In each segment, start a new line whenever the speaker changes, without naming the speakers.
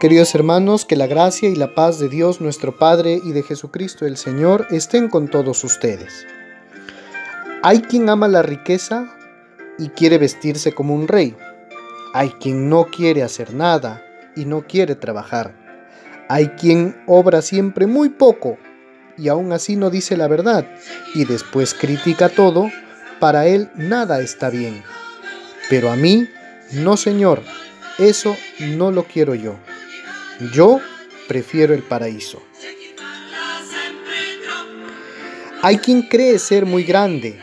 Queridos hermanos, que la gracia y la paz de Dios nuestro Padre y de Jesucristo el Señor estén con todos ustedes. Hay quien ama la riqueza y quiere vestirse como un rey. Hay quien no quiere hacer nada y no quiere trabajar. Hay quien obra siempre muy poco y aún así no dice la verdad y después critica todo. Para él nada está bien. Pero a mí, no Señor, eso no lo quiero yo. Yo prefiero el paraíso. Hay quien cree ser muy grande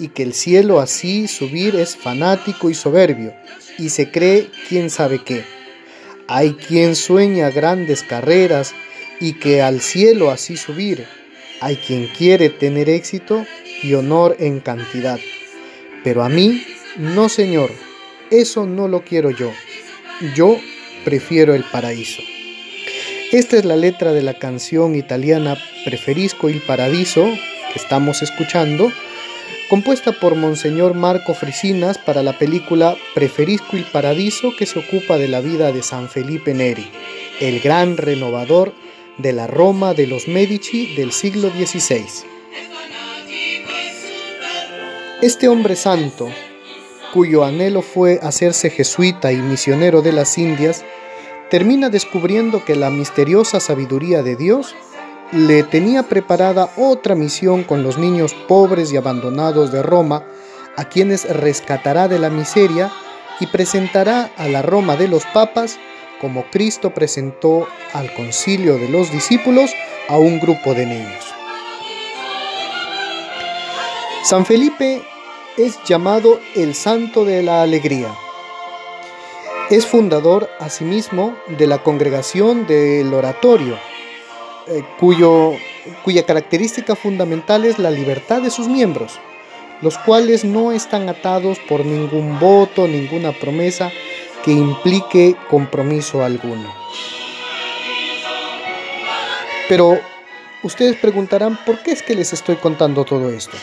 y que el cielo así subir es fanático y soberbio y se cree quién sabe qué. Hay quien sueña grandes carreras y que al cielo así subir. Hay quien quiere tener éxito y honor en cantidad. Pero a mí, no Señor, eso no lo quiero yo. Yo prefiero el paraíso. Esta es la letra de la canción italiana Preferisco il Paradiso que estamos escuchando, compuesta por Monseñor Marco Frisinas para la película Preferisco il Paradiso que se ocupa de la vida de San Felipe Neri, el gran renovador de la Roma de los Medici del siglo XVI. Este hombre santo, cuyo anhelo fue hacerse jesuita y misionero de las Indias, termina descubriendo que la misteriosa sabiduría de Dios le tenía preparada otra misión con los niños pobres y abandonados de Roma, a quienes rescatará de la miseria y presentará a la Roma de los papas como Cristo presentó al concilio de los discípulos a un grupo de niños. San Felipe es llamado el Santo de la Alegría. Es fundador asimismo de la congregación del oratorio, eh, cuyo, cuya característica fundamental es la libertad de sus miembros, los cuales no están atados por ningún voto, ninguna promesa que implique compromiso alguno. Pero ustedes preguntarán, ¿por qué es que les estoy contando todo esto?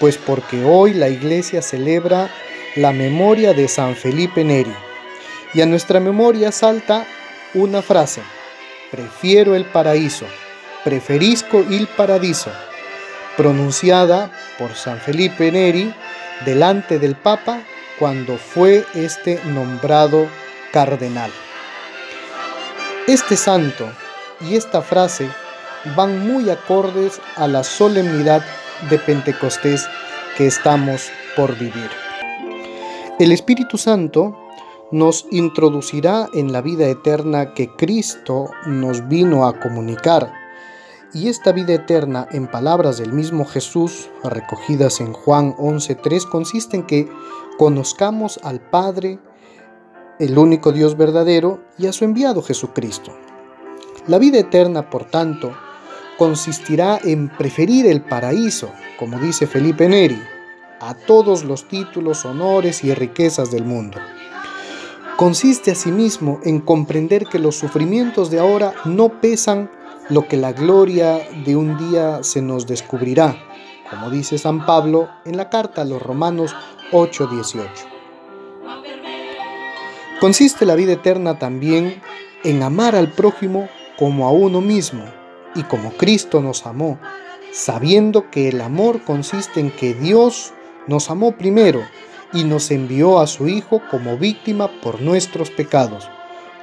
Pues porque hoy la iglesia celebra la memoria de San Felipe Neri. Y a nuestra memoria salta una frase, prefiero el paraíso, preferisco il paradiso, pronunciada por San Felipe Neri delante del Papa cuando fue este nombrado cardenal. Este santo y esta frase van muy acordes a la solemnidad de Pentecostés que estamos por vivir. El Espíritu Santo nos introducirá en la vida eterna que Cristo nos vino a comunicar. Y esta vida eterna, en palabras del mismo Jesús, recogidas en Juan 11.3, consiste en que conozcamos al Padre, el único Dios verdadero, y a su enviado Jesucristo. La vida eterna, por tanto, consistirá en preferir el paraíso, como dice Felipe Neri, a todos los títulos, honores y riquezas del mundo. Consiste asimismo en comprender que los sufrimientos de ahora no pesan lo que la gloria de un día se nos descubrirá, como dice San Pablo en la carta a los Romanos 8:18. Consiste la vida eterna también en amar al prójimo como a uno mismo, y como Cristo nos amó, sabiendo que el amor consiste en que Dios nos amó primero y nos envió a su Hijo como víctima por nuestros pecados,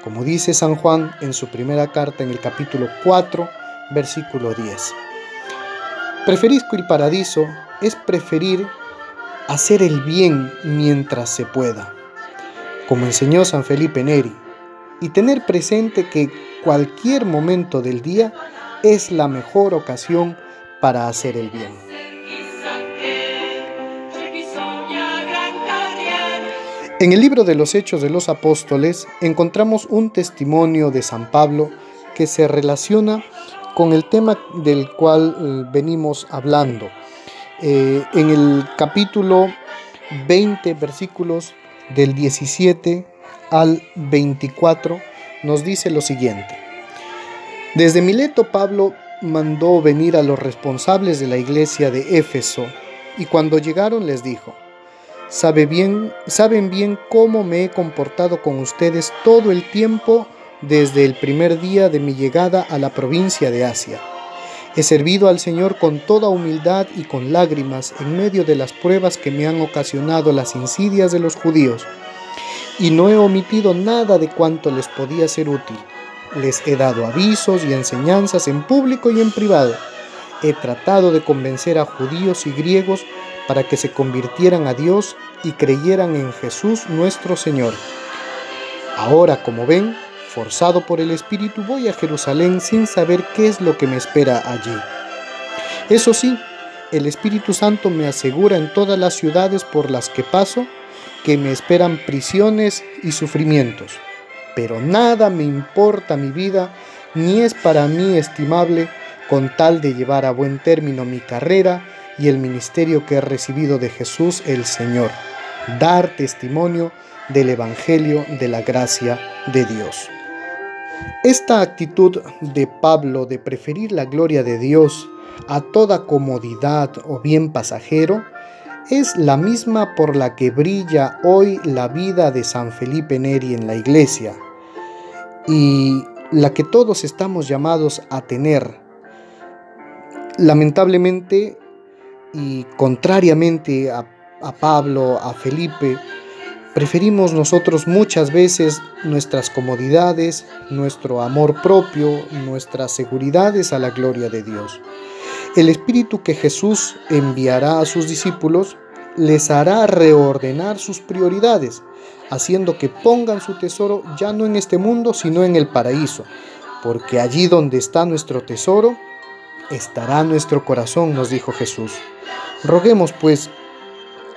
como dice San Juan en su primera carta en el capítulo 4, versículo 10. Preferisco el paradiso es preferir hacer el bien mientras se pueda, como enseñó San Felipe Neri, y tener presente que cualquier momento del día es la mejor ocasión para hacer el bien. En el libro de los Hechos de los Apóstoles encontramos un testimonio de San Pablo que se relaciona con el tema del cual eh, venimos hablando. Eh, en el capítulo 20, versículos del 17 al 24, nos dice lo siguiente. Desde Mileto Pablo mandó venir a los responsables de la iglesia de Éfeso y cuando llegaron les dijo, Bien, saben bien cómo me he comportado con ustedes todo el tiempo desde el primer día de mi llegada a la provincia de Asia. He servido al Señor con toda humildad y con lágrimas en medio de las pruebas que me han ocasionado las insidias de los judíos, y no he omitido nada de cuanto les podía ser útil. Les he dado avisos y enseñanzas en público y en privado. He tratado de convencer a judíos y griegos para que se convirtieran a Dios y creyeran en Jesús nuestro Señor. Ahora, como ven, forzado por el Espíritu, voy a Jerusalén sin saber qué es lo que me espera allí. Eso sí, el Espíritu Santo me asegura en todas las ciudades por las que paso que me esperan prisiones y sufrimientos. Pero nada me importa mi vida, ni es para mí estimable con tal de llevar a buen término mi carrera y el ministerio que he recibido de Jesús el Señor, dar testimonio del Evangelio de la gracia de Dios. Esta actitud de Pablo de preferir la gloria de Dios a toda comodidad o bien pasajero es la misma por la que brilla hoy la vida de San Felipe Neri en la iglesia y la que todos estamos llamados a tener. Lamentablemente y contrariamente a, a Pablo, a Felipe, Preferimos nosotros muchas veces nuestras comodidades, nuestro amor propio, nuestras seguridades a la gloria de Dios. El Espíritu que Jesús enviará a sus discípulos les hará reordenar sus prioridades, haciendo que pongan su tesoro ya no en este mundo, sino en el paraíso, porque allí donde está nuestro tesoro, estará nuestro corazón, nos dijo Jesús. Roguemos pues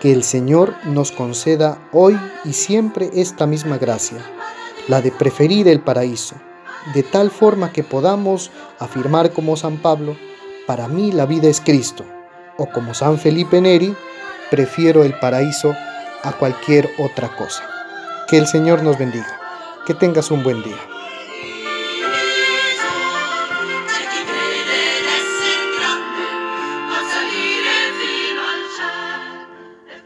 que el Señor nos conceda hoy y siempre esta misma gracia, la de preferir el paraíso, de tal forma que podamos afirmar como San Pablo, para mí la vida es Cristo, o como San Felipe Neri, prefiero el paraíso a cualquier otra cosa. Que el Señor nos bendiga. Que tengas un buen día.